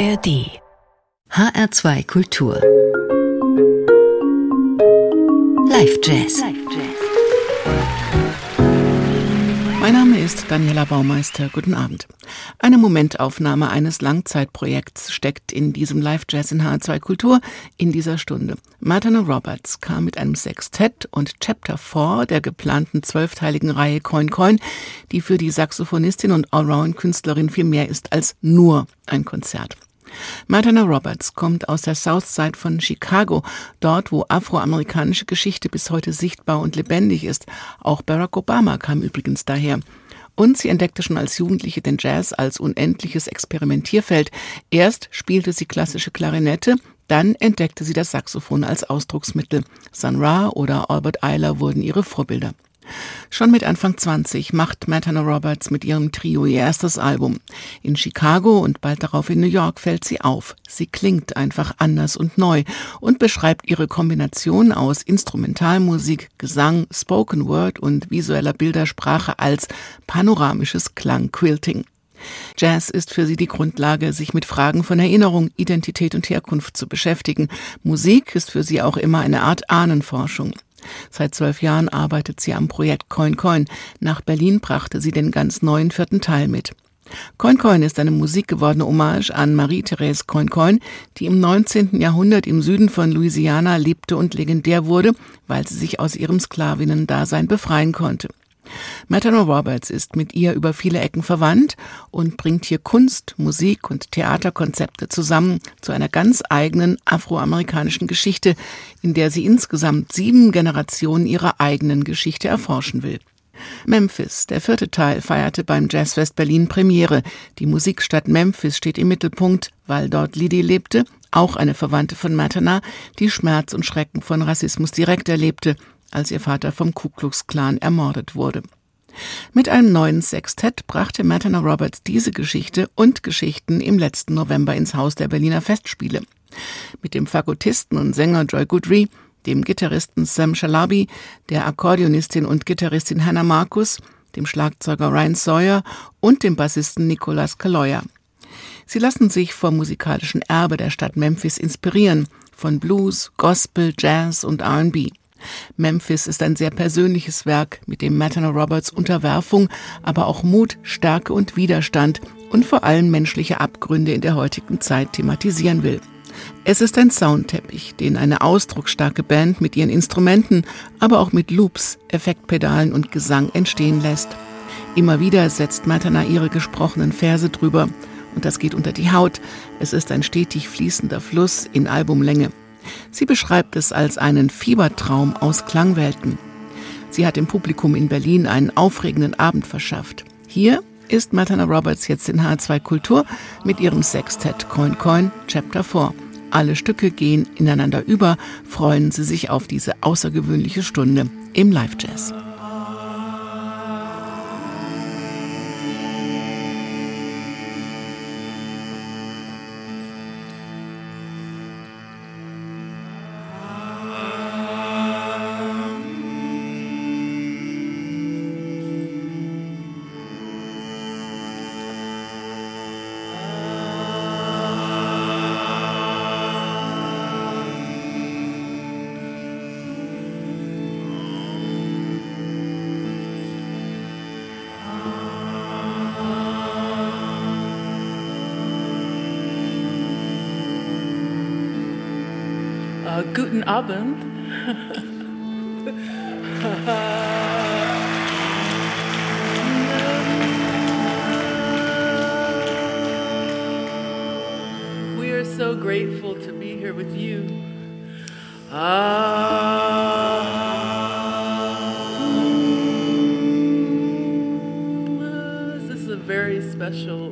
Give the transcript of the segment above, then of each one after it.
ARD HR2 Kultur Live Jazz Mein Name ist Daniela Baumeister. Guten Abend. Eine Momentaufnahme eines Langzeitprojekts steckt in diesem Live Jazz in H2 Kultur in dieser Stunde. Martina Roberts kam mit einem Sextett und Chapter 4 der geplanten zwölfteiligen Reihe Coin Coin, die für die Saxophonistin und Allround-Künstlerin viel mehr ist als nur ein Konzert. Martina Roberts kommt aus der Southside von Chicago, dort wo afroamerikanische Geschichte bis heute sichtbar und lebendig ist. Auch Barack Obama kam übrigens daher. Und sie entdeckte schon als Jugendliche den Jazz als unendliches Experimentierfeld. Erst spielte sie klassische Klarinette, dann entdeckte sie das Saxophon als Ausdrucksmittel. Sun Ra oder Albert Eiler wurden ihre Vorbilder. Schon mit Anfang 20 macht Matana Roberts mit ihrem Trio ihr erstes Album. In Chicago und bald darauf in New York fällt sie auf. Sie klingt einfach anders und neu und beschreibt ihre Kombination aus Instrumentalmusik, Gesang, Spoken Word und visueller Bildersprache als panoramisches Klangquilting. Jazz ist für sie die Grundlage, sich mit Fragen von Erinnerung, Identität und Herkunft zu beschäftigen. Musik ist für sie auch immer eine Art Ahnenforschung. Seit zwölf Jahren arbeitet sie am Projekt Coin Coin. Nach Berlin brachte sie den ganz neuen vierten Teil mit. Coin Coin ist eine musikgewordene Hommage an Marie-Therese Coin Coin, die im 19. Jahrhundert im Süden von Louisiana lebte und legendär wurde, weil sie sich aus ihrem Sklavinnen-Dasein befreien konnte. Matano Roberts ist mit ihr über viele Ecken verwandt und bringt hier Kunst, Musik und Theaterkonzepte zusammen zu einer ganz eigenen afroamerikanischen Geschichte, in der sie insgesamt sieben Generationen ihrer eigenen Geschichte erforschen will. Memphis, der vierte Teil, feierte beim Jazzfest Berlin Premiere. Die Musikstadt Memphis steht im Mittelpunkt, weil dort Lidi lebte, auch eine Verwandte von Matana, die Schmerz und Schrecken von Rassismus direkt erlebte als ihr Vater vom Ku Klux Klan ermordet wurde. Mit einem neuen Sextett brachte Matana Roberts diese Geschichte und Geschichten im letzten November ins Haus der Berliner Festspiele. Mit dem Fagottisten und Sänger Joy Goodry, dem Gitarristen Sam Shalabi, der Akkordeonistin und Gitarristin Hannah Marcus, dem Schlagzeuger Ryan Sawyer und dem Bassisten Nicolas Kaloya. Sie lassen sich vom musikalischen Erbe der Stadt Memphis inspirieren, von Blues, Gospel, Jazz und R&B. Memphis ist ein sehr persönliches Werk, mit dem Matana Roberts Unterwerfung, aber auch Mut, Stärke und Widerstand und vor allem menschliche Abgründe in der heutigen Zeit thematisieren will. Es ist ein Soundteppich, den eine ausdrucksstarke Band mit ihren Instrumenten, aber auch mit Loops, Effektpedalen und Gesang entstehen lässt. Immer wieder setzt Matana ihre gesprochenen Verse drüber und das geht unter die Haut. Es ist ein stetig fließender Fluss in Albumlänge. Sie beschreibt es als einen Fiebertraum aus Klangwelten. Sie hat dem Publikum in Berlin einen aufregenden Abend verschafft. Hier ist Matana Roberts jetzt in H2 Kultur mit ihrem Sextett Coin Coin Chapter 4. Alle Stücke gehen ineinander über, freuen Sie sich auf diese außergewöhnliche Stunde im Live Jazz. Guten Abend. we are so grateful to be here with you. Ah. this is a very special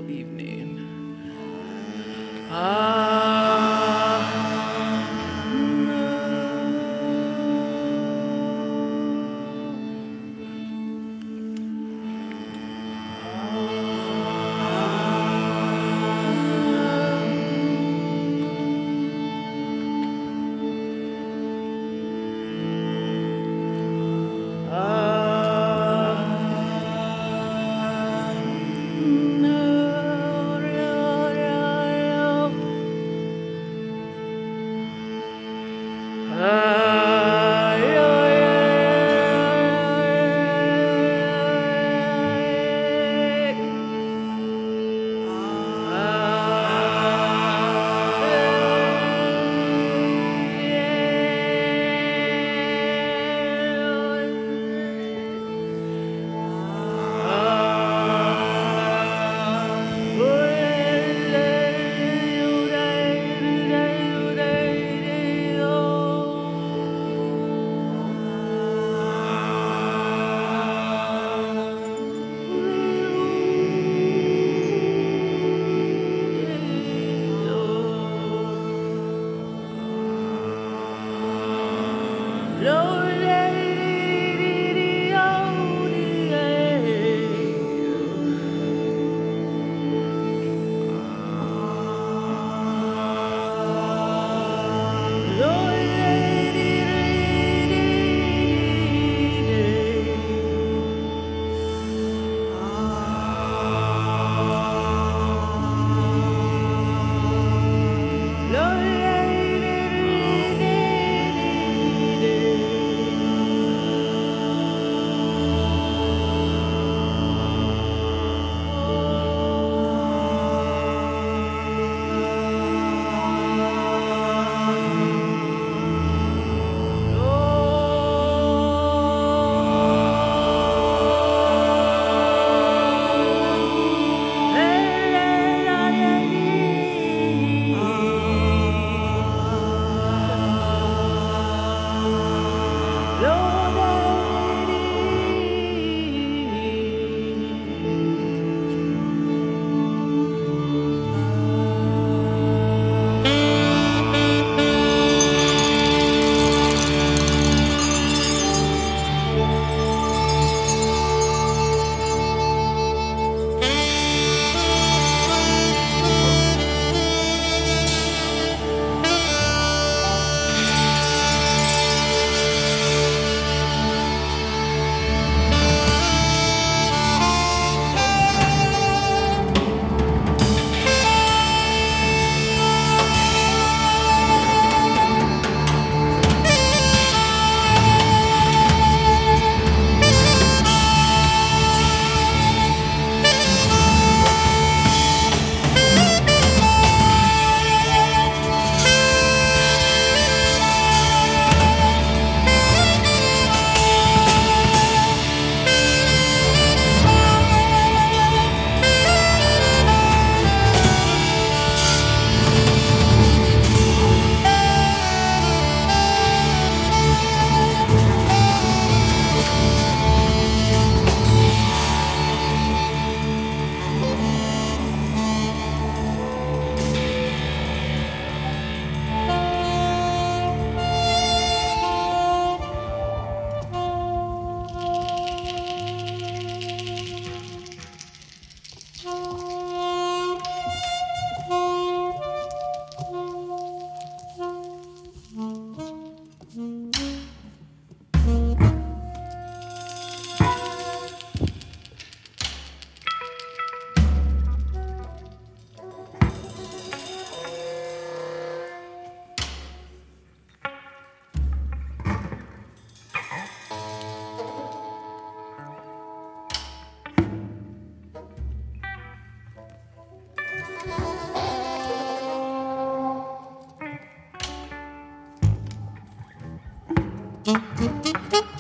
¡Dip, pip!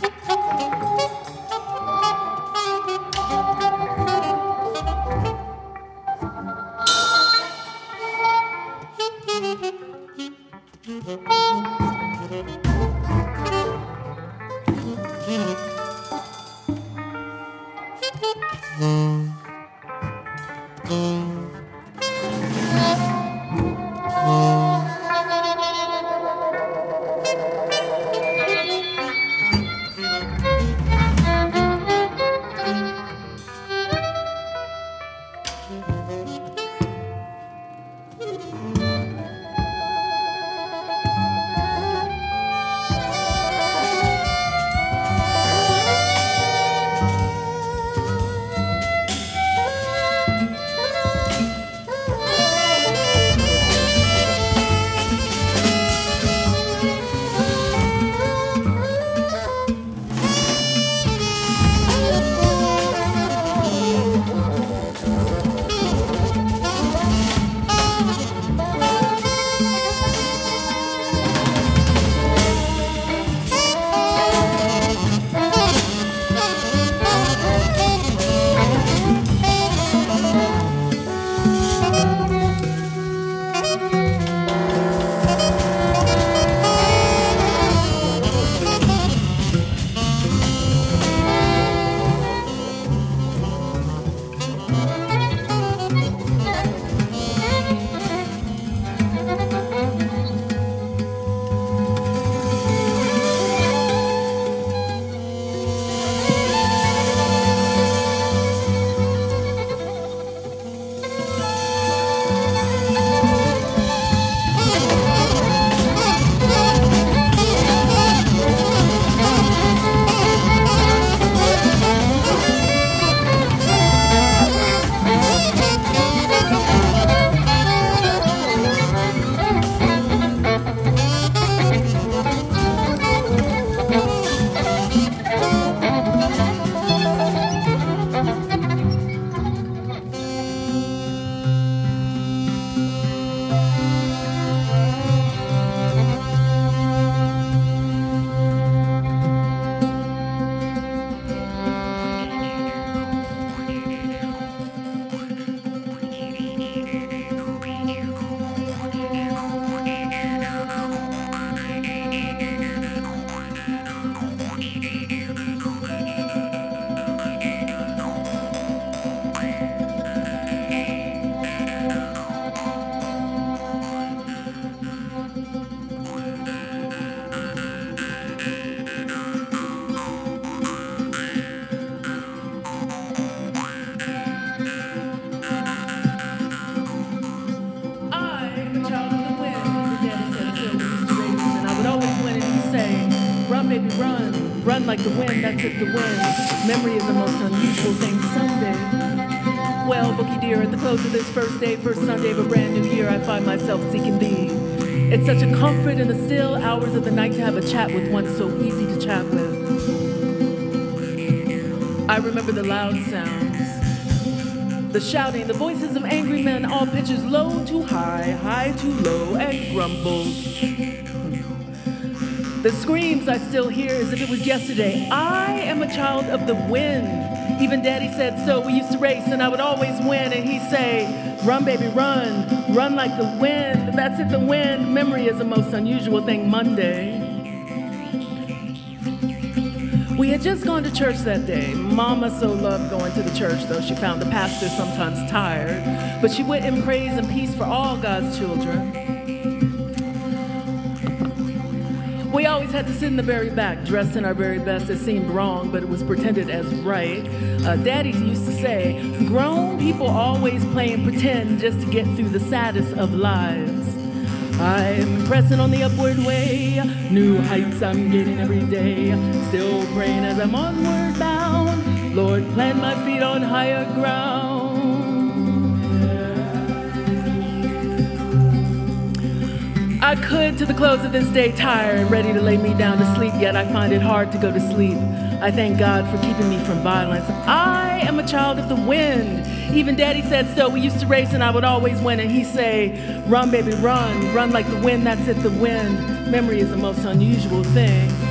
Remember the loud sounds, the shouting, the voices of angry men, all pitches low to high, high to low, and grumbled. The screams I still hear as if it was yesterday. I am a child of the wind. Even daddy said so. We used to race and I would always win. And he'd say, Run, baby, run. Run like the wind. That's it, the wind. Memory is the most unusual thing Monday. We had just gone to church that day. Mama so loved going to the church, though she found the pastor sometimes tired. But she went in praise and peace for all God's children. We always had to sit in the very back, dressed in our very best. It seemed wrong, but it was pretended as right. Uh, Daddy used to say, grown people always play and pretend just to get through the saddest of lives. I'm pressing on the upward way, new heights I'm getting every day. Still praying as I'm onward bound. Lord, plant my feet on higher ground. I could, to the close of this day, tired, ready to lay me down to sleep, yet I find it hard to go to sleep. I thank God for keeping me from violence. I am a child of the wind. Even daddy said so. We used to race and I would always win. And he'd say, Run, baby, run. Run like the wind, that's it, the wind. Memory is the most unusual thing.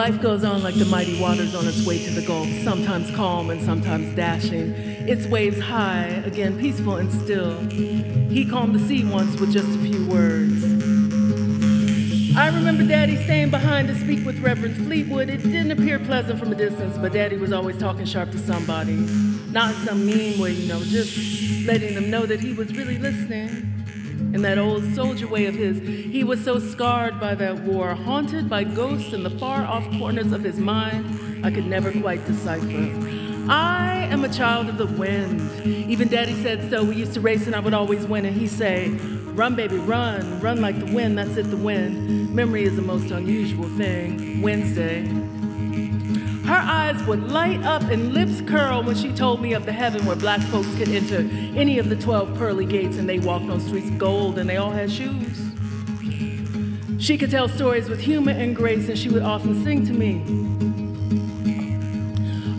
Life goes on like the mighty waters on its way to the Gulf, sometimes calm and sometimes dashing. Its waves high, again peaceful and still. He calmed the sea once with just a few words. I remember Daddy staying behind to speak with Reverend Fleetwood. It didn't appear pleasant from a distance, but Daddy was always talking sharp to somebody. Not in some mean way, you know, just letting them know that he was really listening in that old soldier way of his. He was so scarred by that war, haunted by ghosts in the far off corners of his mind, I could never quite decipher. I am a child of the wind. Even daddy said so. We used to race and I would always win. And he'd say, Run, baby, run. Run like the wind. That's it, the wind. Memory is the most unusual thing. Wednesday. Her eyes would light up and lips curl when she told me of the heaven where black folks could enter any of the 12 pearly gates and they walked on streets of gold and they all had shoes. She could tell stories with humor and grace and she would often sing to me.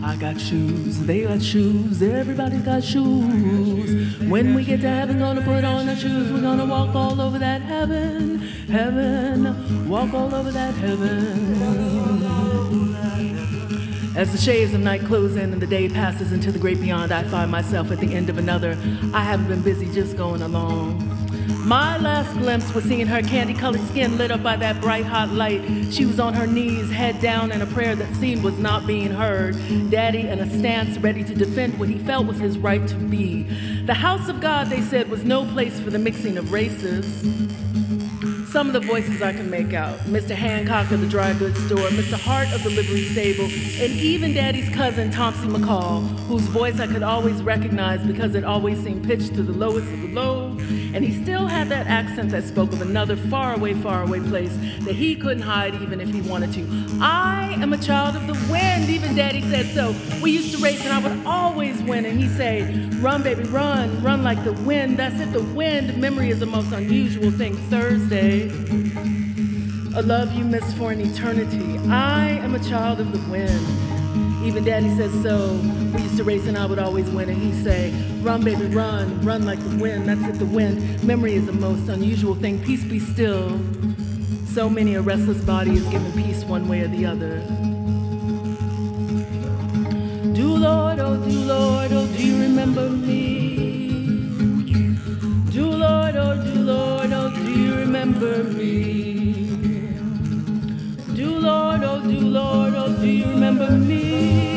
I got shoes, they got shoes, everybody's got shoes. When we get to heaven, gonna put on our shoes, we're gonna walk all over that heaven, heaven, walk all over that heaven. As the shades of night close in and the day passes into the great beyond, I find myself at the end of another. I haven't been busy just going along. My last glimpse was seeing her candy colored skin lit up by that bright hot light. She was on her knees, head down in a prayer that seemed was not being heard. Daddy in a stance ready to defend what he felt was his right to be. The house of God, they said, was no place for the mixing of races. Some of the voices I can make out Mr. Hancock of the dry goods store, Mr. Hart of the livery stable, and even Daddy's cousin, Thompson McCall, whose voice I could always recognize because it always seemed pitched to the lowest of the low. And he still had that accent that spoke of another far away, far away place that he couldn't hide even if he wanted to. I am a child of the wind, even Daddy said so. We used to race and I would always win. And he'd say, Run, baby, run, run like the wind. That's it, the wind. Memory is the most unusual thing. Thursday. A love you miss for an eternity. I am a child of the wind. Even daddy says so. We used to race and I would always win. And he'd say, Run, baby, run, run like the wind. That's it, the wind. Memory is the most unusual thing. Peace be still. So many a restless body is given peace one way or the other. Do Lord, oh, do Lord, oh, do you remember me? Do Lord, oh, do Lord, oh, remember me? Do Lord, oh, do Lord, oh, do you remember me?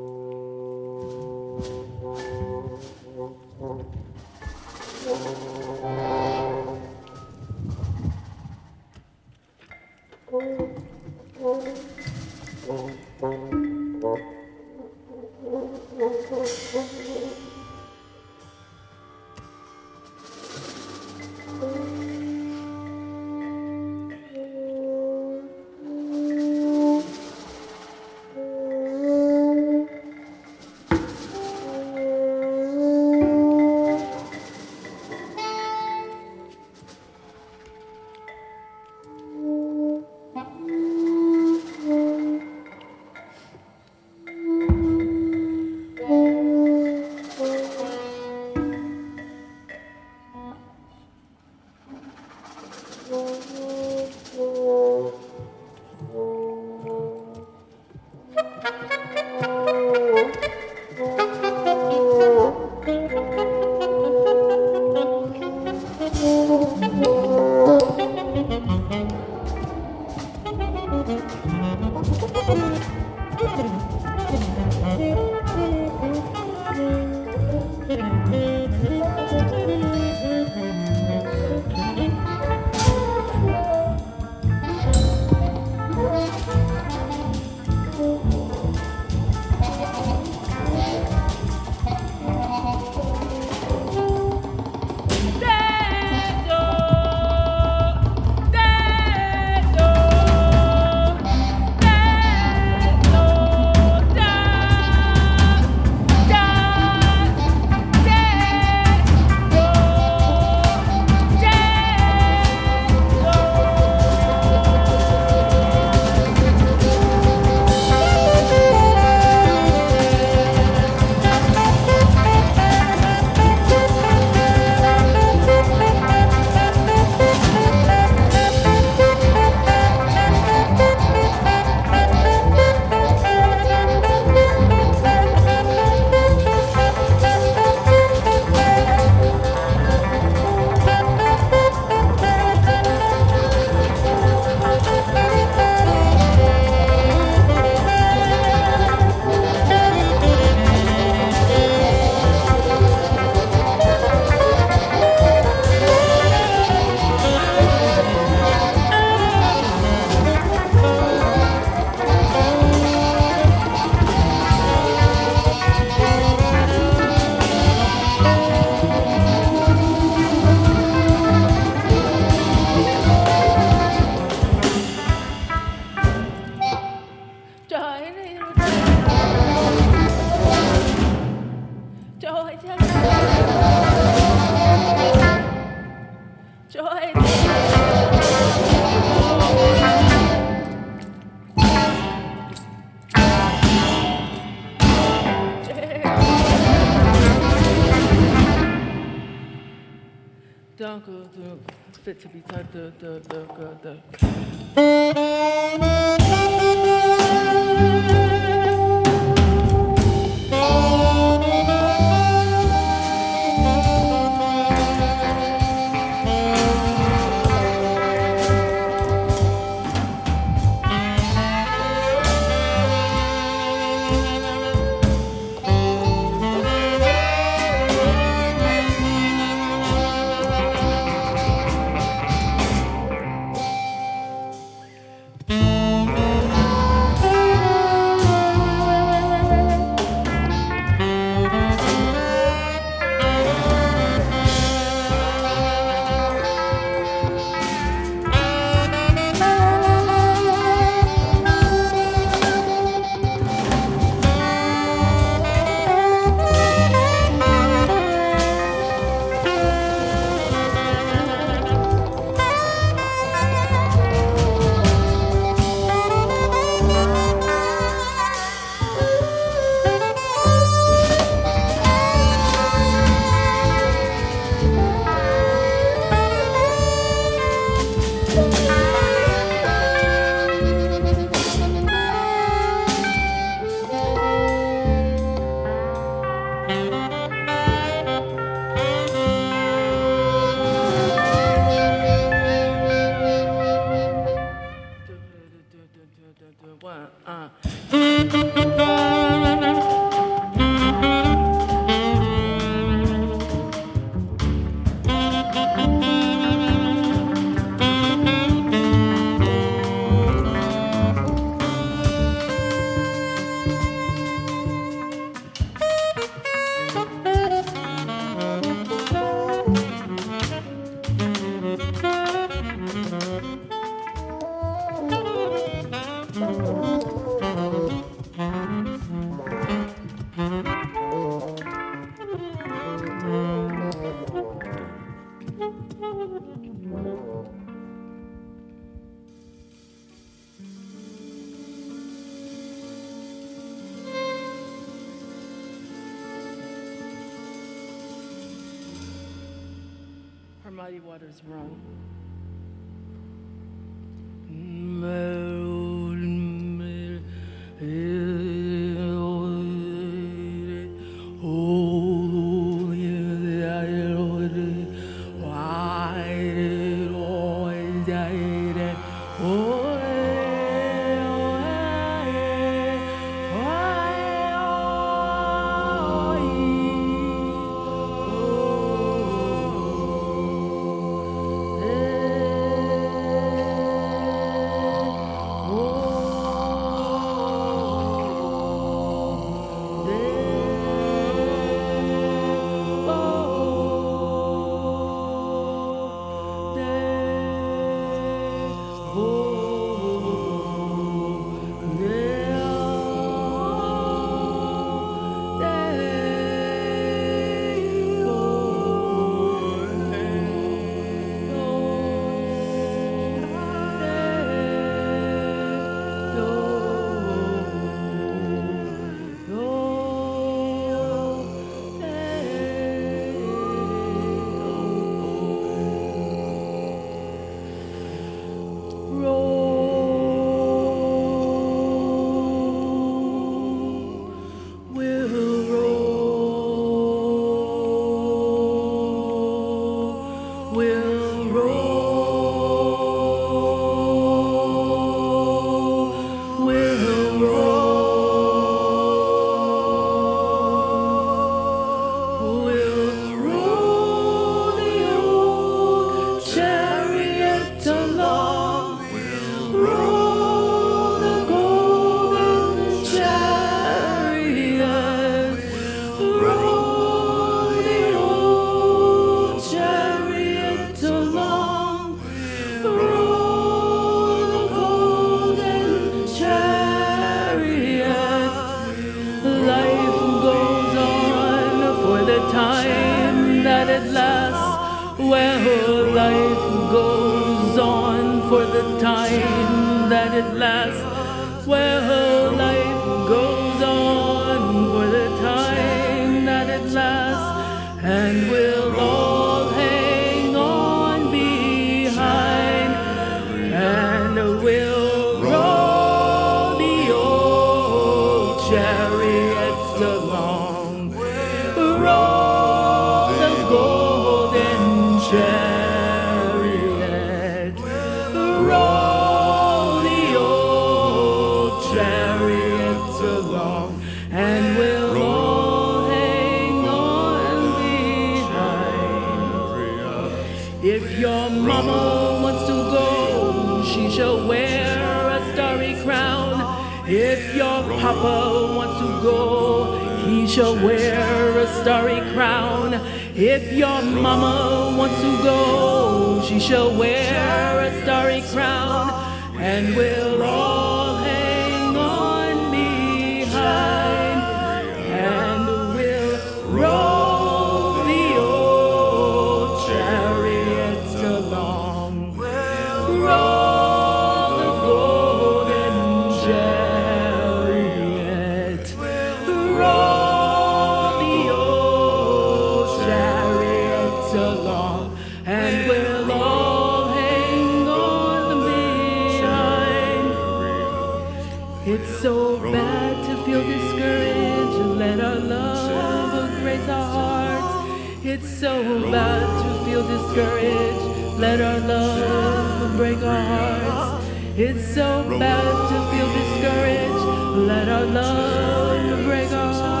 It's so bad to feel discouraged and let our love grace our hearts. It's so bad to feel discouraged, let our love break our hearts. It's so bad to feel discouraged, let our love break our hearts.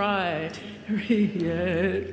I'm gonna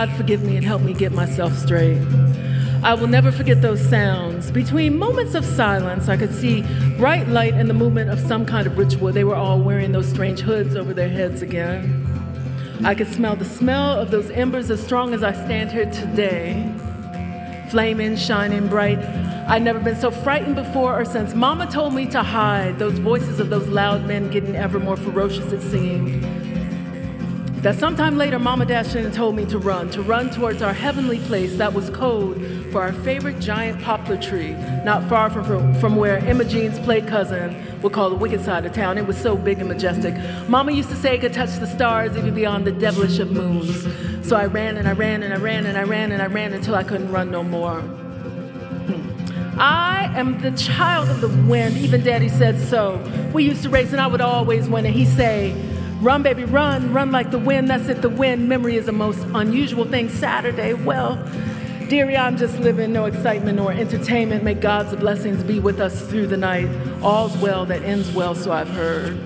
God forgive me and help me get myself straight. I will never forget those sounds. Between moments of silence, I could see bright light and the movement of some kind of ritual. They were all wearing those strange hoods over their heads again. I could smell the smell of those embers as strong as I stand here today. Flaming, shining bright. I'd never been so frightened before or since. Mama told me to hide. Those voices of those loud men getting ever more ferocious, it seemed. That sometime later, Mama dashed in and told me to run, to run towards our heavenly place that was code for our favorite giant poplar tree, not far from, from where Imogene's play cousin would call the wicked side of town. It was so big and majestic. Mama used to say it could touch the stars even beyond the devilish of moons. So I ran and I ran and I ran and I ran and I ran until I couldn't run no more. Hmm. I am the child of the wind. Even daddy said so. We used to race and I would always win. And he say, Run, baby, run, run like the wind. That's it, the wind. Memory is the most unusual thing. Saturday, well, dearie, I'm just living, no excitement nor entertainment. May God's blessings be with us through the night. All's well that ends well, so I've heard.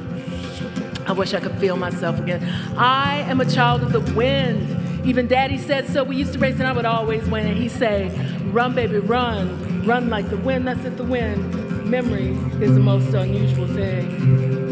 I wish I could feel myself again. I am a child of the wind. Even daddy said so. We used to race and I would always win. And he'd say, Run, baby, run. Run like the wind. That's it, the wind. Memory is the most unusual thing.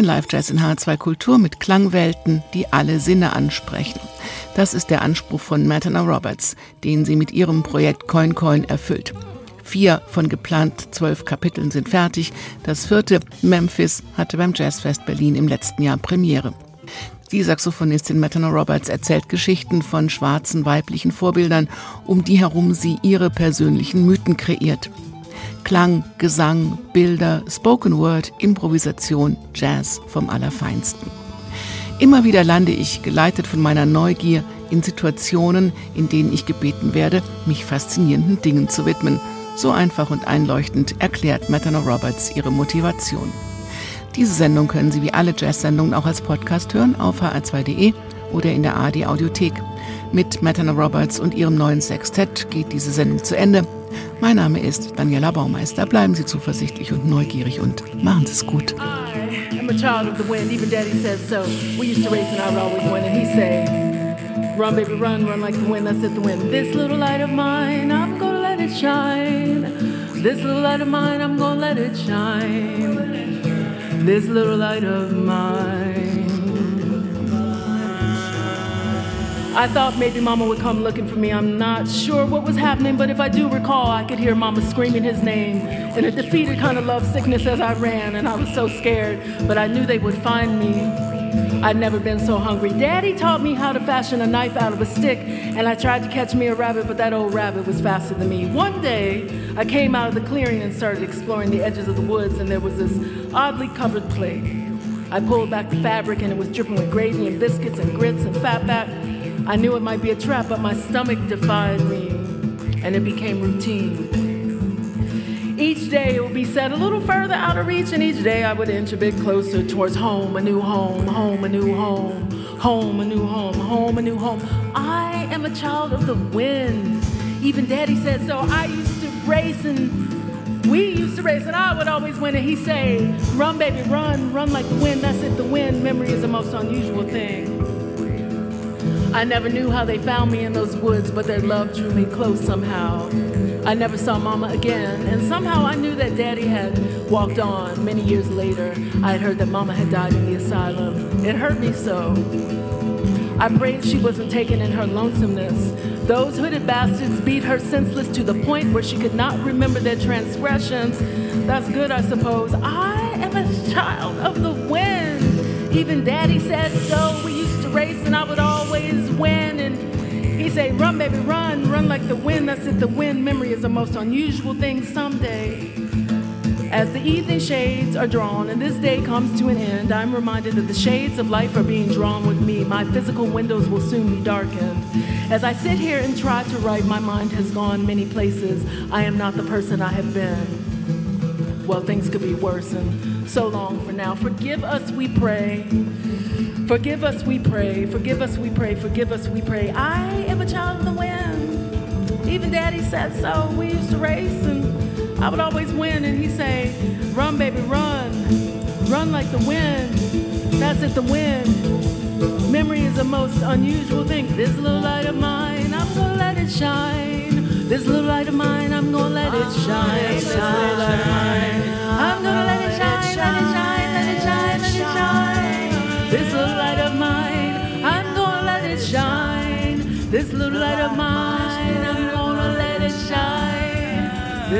Den Live-Jazz in H2 Kultur mit Klangwelten, die alle Sinne ansprechen. Das ist der Anspruch von Matana Roberts, den sie mit ihrem Projekt Coin Coin erfüllt. Vier von geplant zwölf Kapiteln sind fertig. Das vierte, Memphis, hatte beim Jazzfest Berlin im letzten Jahr Premiere. Die Saxophonistin Matana Roberts erzählt Geschichten von schwarzen weiblichen Vorbildern, um die herum sie ihre persönlichen Mythen kreiert. Klang, Gesang, Bilder, Spoken Word, Improvisation, Jazz vom Allerfeinsten. Immer wieder lande ich, geleitet von meiner Neugier, in Situationen, in denen ich gebeten werde, mich faszinierenden Dingen zu widmen. So einfach und einleuchtend erklärt Matana Roberts ihre Motivation. Diese Sendung können Sie wie alle Jazz-Sendungen auch als Podcast hören auf hr2.de oder in der AD Audiothek. Mit Matana Roberts und ihrem neuen Sextett geht diese Sendung zu Ende. Mein Name ist Daniela Baumeister. Bleiben Sie zuversichtlich und neugierig und machen Sie es gut. Run, baby, run, run like the wind, that's it, the wind. This little light of mine, I'm gonna let it shine. This little light of mine, I'm gonna let it shine. This little light of mine. I thought maybe Mama would come looking for me. I'm not sure what was happening, but if I do recall, I could hear Mama screaming his name in a defeated kind of love sickness as I ran, and I was so scared, but I knew they would find me. I'd never been so hungry. Daddy taught me how to fashion a knife out of a stick, and I tried to catch me a rabbit, but that old rabbit was faster than me. One day, I came out of the clearing and started exploring the edges of the woods, and there was this oddly covered plate. I pulled back the fabric, and it was dripping with gravy and biscuits and grits and fatback. I knew it might be a trap, but my stomach defied me, and it became routine. Each day it would be set a little further out of reach, and each day I would inch a bit closer towards home, a new home, home, a new home, home, a new home, home, a new home. I am a child of the wind. Even daddy said so. I used to race and we used to race, and I would always win. And he say, "Run, baby, run, run like the wind." That's it. The wind. Memory is the most unusual thing. I never knew how they found me in those woods, but their love drew me close somehow. I never saw Mama again, and somehow I knew that Daddy had walked on. Many years later, I had heard that Mama had died in the asylum. It hurt me so. I prayed she wasn't taken in her lonesomeness. Those hooded bastards beat her senseless to the point where she could not remember their transgressions. That's good, I suppose. I am a child of the wind. Even Daddy said so. Race, and I would always win. And He say, run, baby, run, run like the wind. That's it, the wind. Memory is the most unusual thing someday. As the evening shades are drawn and this day comes to an end, I'm reminded that the shades of life are being drawn with me. My physical windows will soon be darkened. As I sit here and try to write, my mind has gone many places. I am not the person I have been. Well, things could be worse, and so long for now. Forgive us, we pray. Forgive us, we pray. Forgive us, we pray. Forgive us, we pray. I am a child of the wind. Even daddy said so. We used to race and I would always win, and he'd say, Run, baby, run. Run like the wind. That's it, the wind. Memory is the most unusual thing. This little light of mine, I'm gonna let it shine. This little light of mine, I'm gonna let it shine. This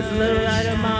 this little light of mine.